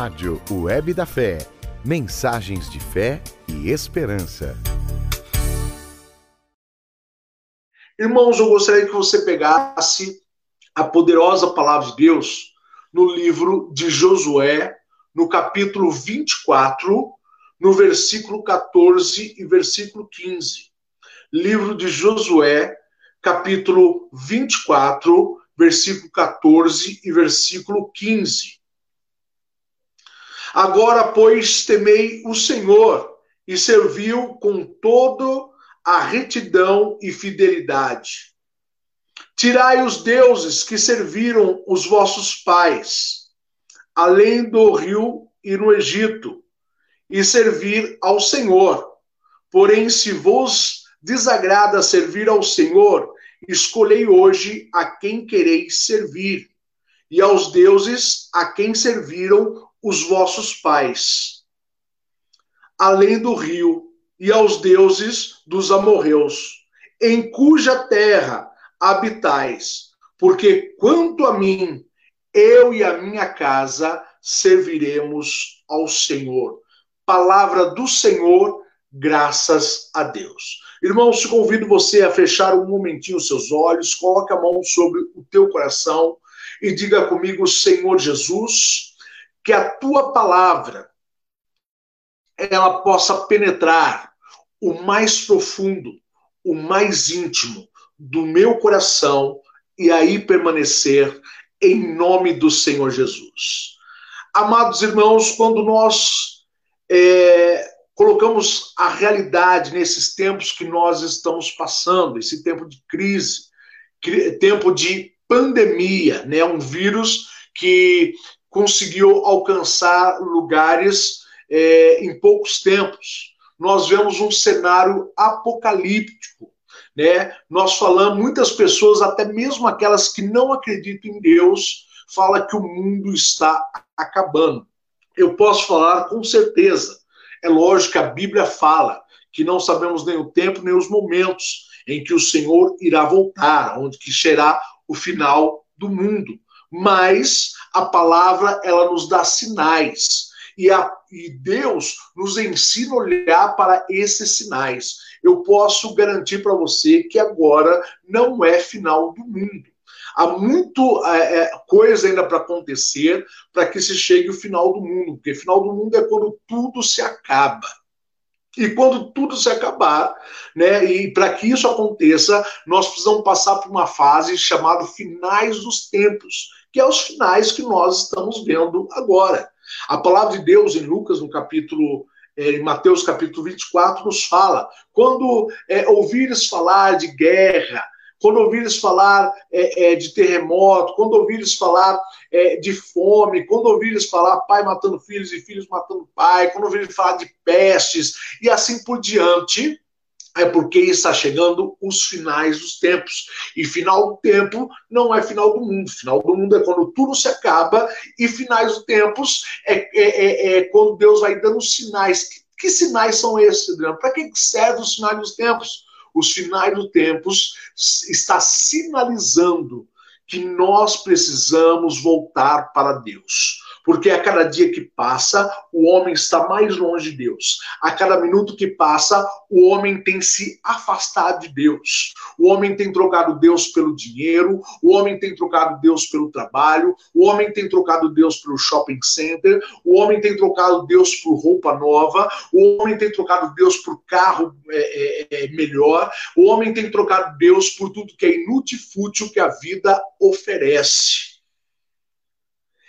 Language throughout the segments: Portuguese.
Rádio Web da Fé. Mensagens de fé e esperança. Irmãos, eu gostaria que você pegasse a poderosa palavra de Deus no livro de Josué, no capítulo 24, no versículo 14 e versículo 15. Livro de Josué, capítulo 24, versículo 14 e versículo 15. Agora, pois, temei o Senhor e serviu com toda a retidão e fidelidade. Tirai os deuses que serviram os vossos pais, além do rio e no Egito, e servir ao Senhor. Porém, se vos desagrada servir ao Senhor, escolhei hoje a quem quereis servir, e aos deuses a quem serviram os vossos pais, além do rio, e aos deuses dos amorreus, em cuja terra habitais, porque quanto a mim, eu e a minha casa serviremos ao Senhor. Palavra do Senhor, graças a Deus. Irmãos, convido você a fechar um momentinho seus olhos, coloque a mão sobre o teu coração e diga comigo, Senhor Jesus, que a tua palavra ela possa penetrar o mais profundo, o mais íntimo do meu coração e aí permanecer em nome do Senhor Jesus. Amados irmãos, quando nós é, colocamos a realidade nesses tempos que nós estamos passando, esse tempo de crise, tempo de pandemia, né? Um vírus que conseguiu alcançar lugares é, em poucos tempos. Nós vemos um cenário apocalíptico, né? Nós falamos, muitas pessoas, até mesmo aquelas que não acreditam em Deus, fala que o mundo está acabando. Eu posso falar com certeza é lógico que a Bíblia fala que não sabemos nem o tempo nem os momentos em que o Senhor irá voltar, onde que será o final do mundo. Mas a palavra ela nos dá sinais e, a, e Deus nos ensina a olhar para esses sinais. Eu posso garantir para você que agora não é final do mundo. Há muito é, é coisa ainda para acontecer para que se chegue o final do mundo, porque final do mundo é quando tudo se acaba. E quando tudo se acabar, né, e para que isso aconteça, nós precisamos passar por uma fase chamada finais dos tempos, que é os finais que nós estamos vendo agora. A palavra de Deus em Lucas, no capítulo é, em Mateus capítulo 24, nos fala: quando é, ouvires falar de guerra, quando ouvires falar é, é, de terremoto, quando ouvires falar é, de fome, quando ouvires falar pai matando filhos e filhos matando pai, quando ouvires falar de pestes e assim por diante, é porque está chegando os finais dos tempos. E final do tempo não é final do mundo. Final do mundo é quando tudo se acaba, e finais dos tempos é, é, é, é quando Deus vai dando sinais. Que, que sinais são esses, Adriano? Para que servem os sinais dos tempos? Os finais dos tempos está sinalizando que nós precisamos voltar para Deus porque a cada dia que passa, o homem está mais longe de Deus. A cada minuto que passa, o homem tem se afastado de Deus. O homem tem trocado Deus pelo dinheiro, o homem tem trocado Deus pelo trabalho, o homem tem trocado Deus pelo shopping center, o homem tem trocado Deus por roupa nova, o homem tem trocado Deus por carro é, é, é melhor, o homem tem trocado Deus por tudo que é inútil e fútil que a vida oferece.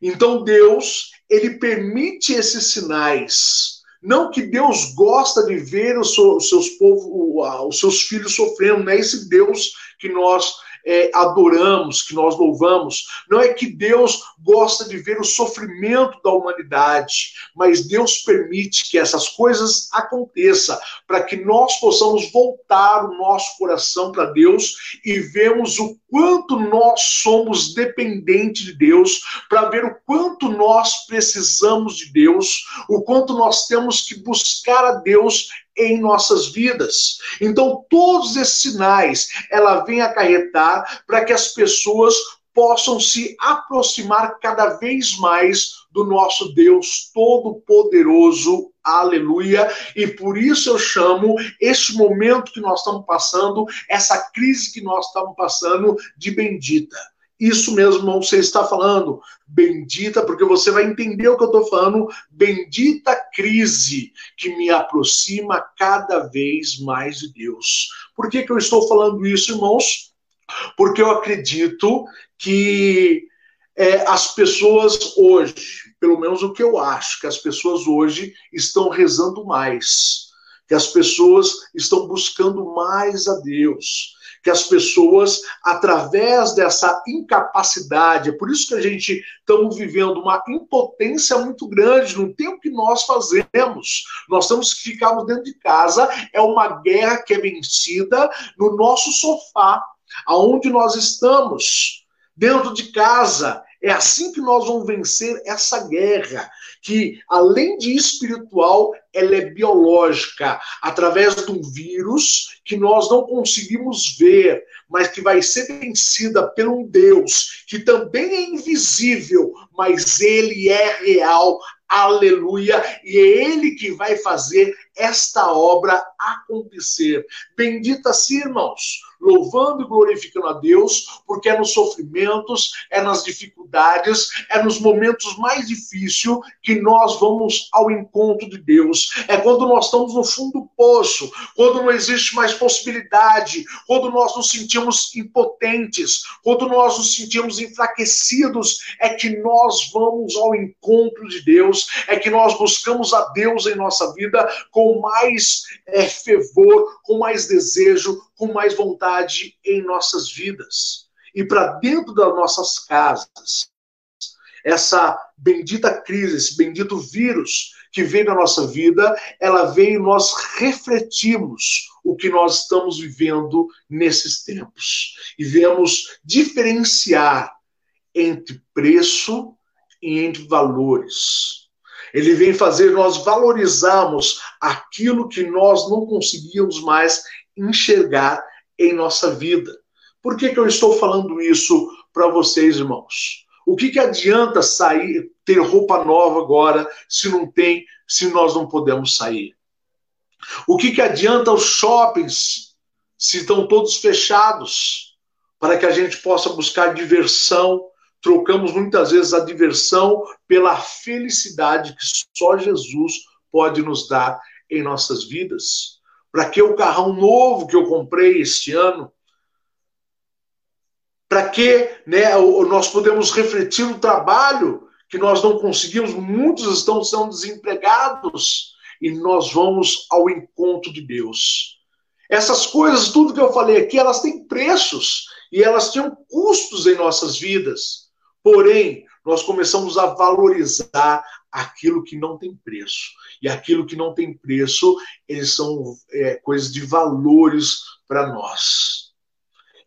Então Deus, ele permite esses sinais. Não que Deus gosta de ver os seus, povos, os seus filhos sofrendo, não é esse Deus que nós é, adoramos, que nós louvamos. Não é que Deus gosta de ver o sofrimento da humanidade, mas Deus permite que essas coisas aconteçam para que nós possamos voltar o nosso coração para Deus e vemos o quanto nós somos dependentes de Deus, para ver o quanto nós precisamos de Deus, o quanto nós temos que buscar a Deus em nossas vidas. Então, todos esses sinais ela vem acarretar para que as pessoas possam se aproximar cada vez mais do nosso Deus Todo-Poderoso. Aleluia! E por isso eu chamo este momento que nós estamos passando, essa crise que nós estamos passando, de bendita. Isso mesmo, você está falando. Bendita, porque você vai entender o que eu estou falando. Bendita crise que me aproxima cada vez mais de Deus. Por que, que eu estou falando isso, irmãos? Porque eu acredito que é, as pessoas hoje, pelo menos o que eu acho, que as pessoas hoje estão rezando mais, que as pessoas estão buscando mais a Deus, que as pessoas, através dessa incapacidade, é por isso que a gente estamos vivendo uma impotência muito grande, não tem o que nós fazemos. Nós temos que ficarmos dentro de casa, é uma guerra que é vencida no nosso sofá, aonde nós estamos, dentro de casa. É assim que nós vamos vencer essa guerra, que além de espiritual, ela é biológica, através de um vírus que nós não conseguimos ver, mas que vai ser vencida por um Deus que também é invisível, mas ele é real. Aleluia! E é ele que vai fazer esta obra acontecer. Bendita se, irmãos, louvando e glorificando a Deus, porque é nos sofrimentos, é nas dificuldades, é nos momentos mais difíceis que nós vamos ao encontro de Deus. É quando nós estamos no fundo do poço, quando não existe mais possibilidade, quando nós nos sentimos impotentes, quando nós nos sentimos enfraquecidos, é que nós vamos ao encontro de Deus, é que nós buscamos a Deus em nossa vida com mais é, fervor, com mais desejo, com mais vontade em nossas vidas. E para dentro das nossas casas, essa bendita crise, esse bendito vírus que vem na nossa vida, ela vem e nós refletimos o que nós estamos vivendo nesses tempos. E vemos diferenciar entre preço e entre valores. Ele vem fazer nós valorizarmos aquilo que nós não conseguíamos mais enxergar em nossa vida. Por que, que eu estou falando isso para vocês, irmãos? O que, que adianta sair, ter roupa nova agora, se não tem, se nós não podemos sair? O que, que adianta os shoppings se estão todos fechados para que a gente possa buscar diversão? Trocamos muitas vezes a diversão pela felicidade que só Jesus pode nos dar em nossas vidas. Para que o carrão novo que eu comprei este ano? Para que né, nós podemos refletir no trabalho que nós não conseguimos, muitos estão sendo desempregados e nós vamos ao encontro de Deus. Essas coisas, tudo que eu falei aqui, elas têm preços e elas têm custos em nossas vidas. Porém, nós começamos a valorizar aquilo que não tem preço. E aquilo que não tem preço, eles são é, coisas de valores para nós.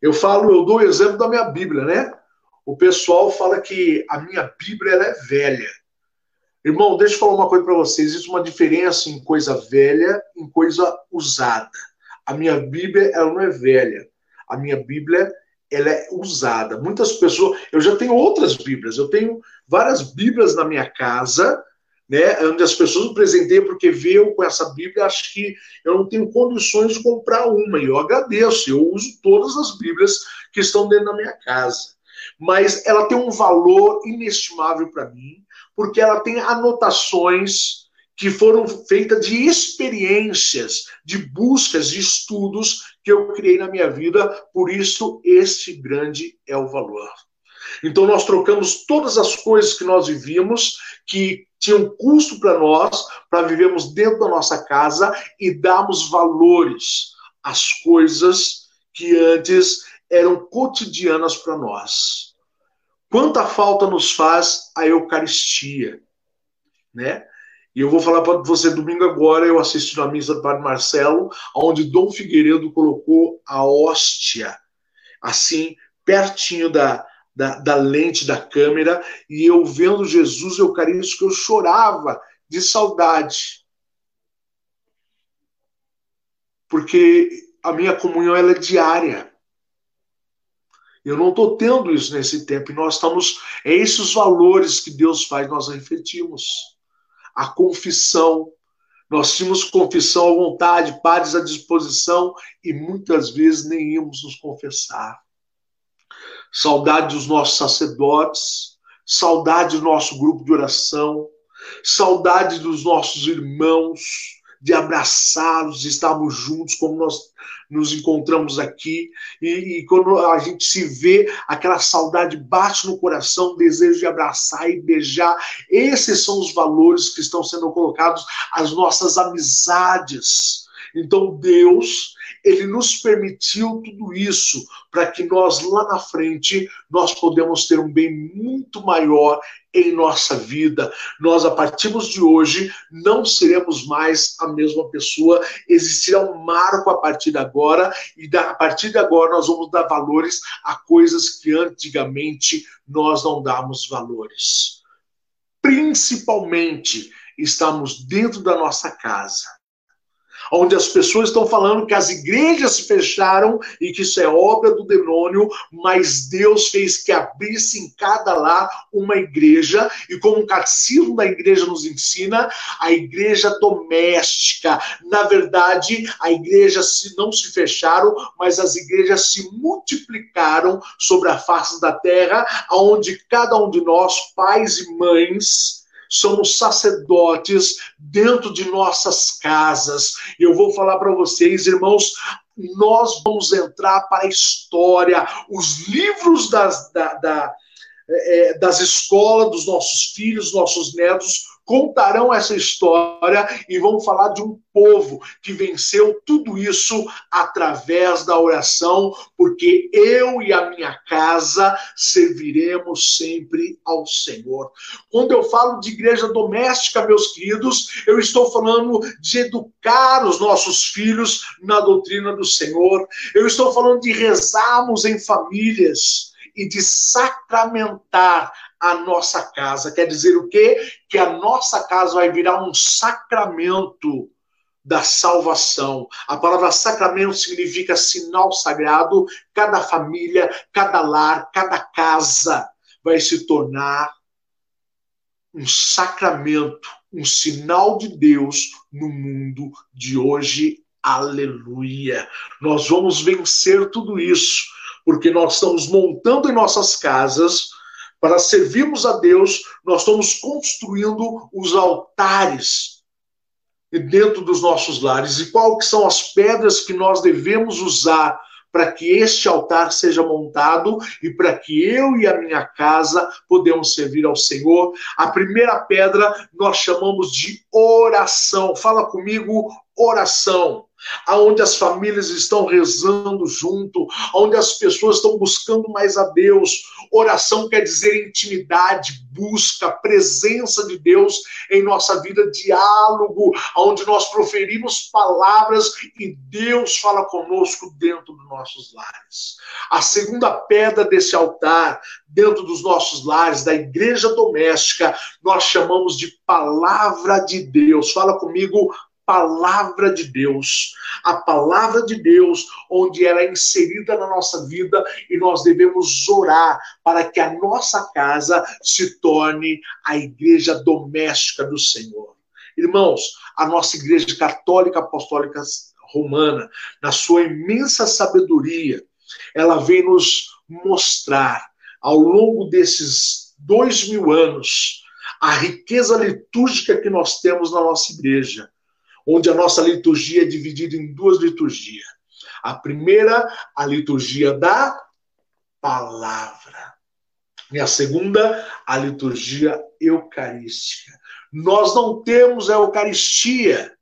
Eu falo, eu dou o exemplo da minha Bíblia, né? O pessoal fala que a minha Bíblia é velha. Irmão, deixa eu falar uma coisa para vocês. Existe uma diferença em coisa velha em coisa usada. A minha Bíblia, ela não é velha. A minha Bíblia, ela é usada. Muitas pessoas. Eu já tenho outras Bíblias. Eu tenho várias Bíblias na minha casa, né? Onde as pessoas me presenteiam porque veio com essa Bíblia, acho que eu não tenho condições de comprar uma. E eu agradeço. Eu uso todas as Bíblias que estão dentro da minha casa. Mas ela tem um valor inestimável para mim, porque ela tem anotações que foram feitas de experiências, de buscas, de estudos que eu criei na minha vida, por isso este grande é o valor. Então nós trocamos todas as coisas que nós vivíamos, que tinham custo para nós, para vivermos dentro da nossa casa e darmos valores às coisas que antes eram cotidianas para nós. Quanta falta nos faz a Eucaristia, né? E eu vou falar para você domingo agora, eu assisti na missa do Padre Marcelo, onde Dom Figueiredo colocou a hóstia, assim, pertinho da, da, da lente da câmera, e eu vendo Jesus Eucarístico, eu chorava de saudade. Porque a minha comunhão ela é diária. Eu não estou tendo isso nesse tempo. E nós estamos. É esses valores que Deus faz, nós refletimos. A confissão. Nós tínhamos confissão à vontade, padres à disposição, e muitas vezes nem íamos nos confessar. Saudade dos nossos sacerdotes, saudade do nosso grupo de oração, saudade dos nossos irmãos, de abraçá-los, de estarmos juntos, como nós nos encontramos aqui. E, e, quando a gente se vê, aquela saudade bate no coração, desejo de abraçar e beijar. Esses são os valores que estão sendo colocados às nossas amizades. Então, Deus ele nos permitiu tudo isso para que nós lá na frente nós podemos ter um bem muito maior em nossa vida. Nós a partir de hoje não seremos mais a mesma pessoa, existirá um marco a partir de agora e a partir de agora nós vamos dar valores a coisas que antigamente nós não damos valores. Principalmente estamos dentro da nossa casa onde as pessoas estão falando que as igrejas se fecharam e que isso é obra do demônio, mas Deus fez que abrisse em cada lar uma igreja, e como o catecismo da igreja nos ensina, a igreja doméstica. Na verdade, a igreja se, não se fecharam, mas as igrejas se multiplicaram sobre a face da terra, onde cada um de nós, pais e mães, somos sacerdotes dentro de nossas casas. Eu vou falar para vocês, irmãos, nós vamos entrar para a história, os livros das, da, da, é, das escolas dos nossos filhos, nossos netos, contarão essa história e vão falar de um povo que venceu tudo isso através da oração, porque eu e a minha casa serviremos sempre ao Senhor. Quando eu falo de igreja doméstica, meus queridos, eu estou falando de educar os nossos filhos na doutrina do Senhor. Eu estou falando de rezarmos em famílias e de sacramentar a nossa casa. Quer dizer o quê? Que a nossa casa vai virar um sacramento da salvação. A palavra sacramento significa sinal sagrado. Cada família, cada lar, cada casa vai se tornar um sacramento, um sinal de Deus no mundo de hoje. Aleluia! Nós vamos vencer tudo isso, porque nós estamos montando em nossas casas para servirmos a Deus, nós estamos construindo os altares dentro dos nossos lares. E que são as pedras que nós devemos usar para que este altar seja montado e para que eu e a minha casa podemos servir ao Senhor. A primeira pedra nós chamamos de oração. Fala comigo, oração aonde as famílias estão rezando junto, onde as pessoas estão buscando mais a Deus. Oração quer dizer intimidade, busca, presença de Deus em nossa vida, diálogo, onde nós proferimos palavras e Deus fala conosco dentro dos nossos lares. A segunda pedra desse altar, dentro dos nossos lares, da igreja doméstica, nós chamamos de palavra de Deus. Fala comigo, palavra de Deus. A palavra de Deus, onde ela é inserida na nossa vida e nós devemos orar para que a nossa casa se torne a igreja doméstica do Senhor. Irmãos, a nossa igreja católica apostólica romana, na sua imensa sabedoria, ela vem nos mostrar ao longo desses dois mil anos a riqueza litúrgica que nós temos na nossa igreja onde a nossa liturgia é dividida em duas liturgias. A primeira, a liturgia da palavra. E a segunda, a liturgia eucarística. Nós não temos a Eucaristia.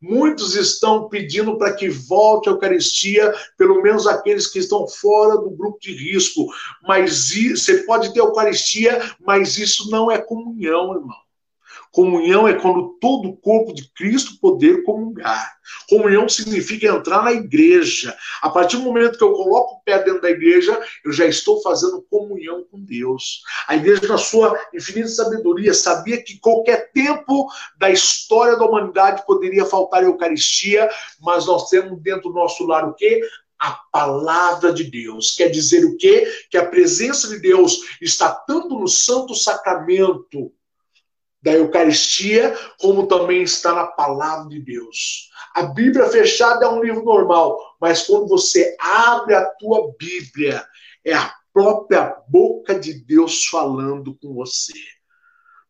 Muitos estão pedindo para que volte a Eucaristia, pelo menos aqueles que estão fora do grupo de risco. Mas você pode ter Eucaristia, mas isso não é comunhão, irmão. Comunhão é quando todo o corpo de Cristo poder comungar. Comunhão significa entrar na igreja. A partir do momento que eu coloco o pé dentro da igreja, eu já estou fazendo comunhão com Deus. A igreja, na sua infinita sabedoria, sabia que qualquer tempo da história da humanidade poderia faltar a Eucaristia, mas nós temos dentro do nosso lar o quê? a palavra de Deus. Quer dizer o quê? Que a presença de Deus está tanto no santo sacramento da Eucaristia, como também está na palavra de Deus. A Bíblia fechada é um livro normal, mas quando você abre a tua Bíblia, é a própria boca de Deus falando com você.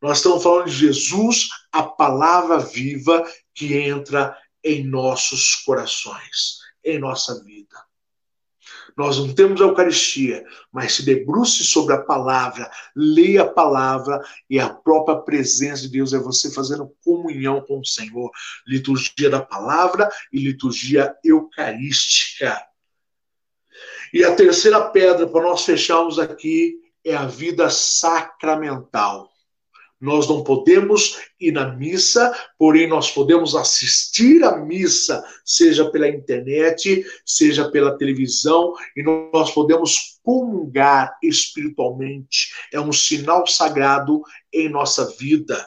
Nós estamos falando de Jesus, a palavra viva que entra em nossos corações, em nossa vida. Nós não temos a Eucaristia, mas se debruce sobre a palavra, leia a palavra e a própria presença de Deus é você fazendo comunhão com o Senhor. Liturgia da palavra e liturgia eucarística. E a terceira pedra para nós fecharmos aqui é a vida sacramental. Nós não podemos ir na missa, porém nós podemos assistir à missa, seja pela internet, seja pela televisão, e nós podemos comungar espiritualmente. É um sinal sagrado em nossa vida.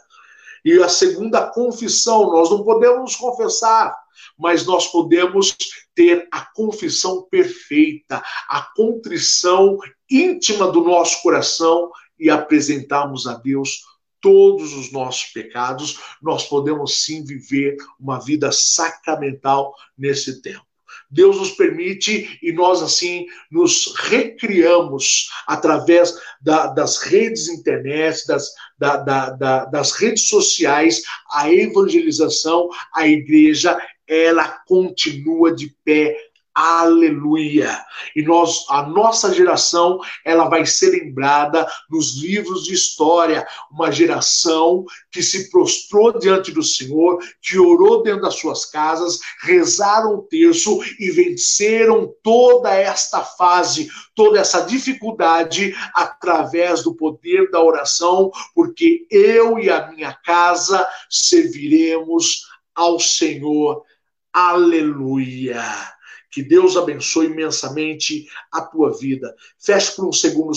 E a segunda confissão, nós não podemos confessar, mas nós podemos ter a confissão perfeita, a contrição íntima do nosso coração e apresentarmos a Deus todos os nossos pecados, nós podemos sim viver uma vida sacramental nesse tempo. Deus nos permite e nós assim nos recriamos através da, das redes internet, das, da, da, das redes sociais, a evangelização, a igreja, ela continua de pé Aleluia! E nós, a nossa geração, ela vai ser lembrada nos livros de história, uma geração que se prostrou diante do Senhor, que orou dentro das suas casas, rezaram o terço e venceram toda esta fase, toda essa dificuldade através do poder da oração, porque eu e a minha casa serviremos ao Senhor. Aleluia! Que Deus abençoe imensamente a tua vida. Feche por um segundo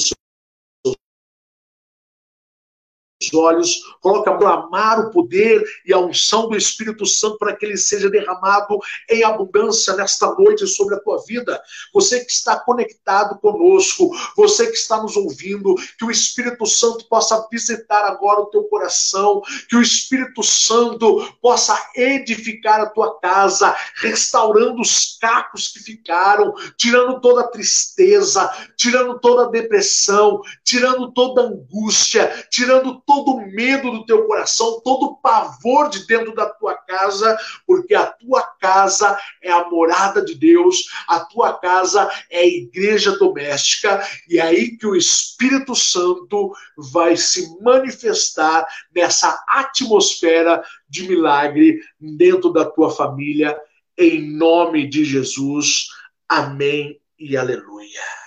olhos, coloca a amar o poder e a unção do Espírito Santo para que ele seja derramado em abundância nesta noite sobre a tua vida. Você que está conectado conosco, você que está nos ouvindo, que o Espírito Santo possa visitar agora o teu coração, que o Espírito Santo possa edificar a tua casa, restaurando os cacos que ficaram, tirando toda a tristeza, tirando toda a depressão, tirando toda a angústia, tirando todo todo medo do teu coração, todo pavor de dentro da tua casa, porque a tua casa é a morada de Deus, a tua casa é a igreja doméstica, e é aí que o Espírito Santo vai se manifestar nessa atmosfera de milagre dentro da tua família, em nome de Jesus. Amém e aleluia.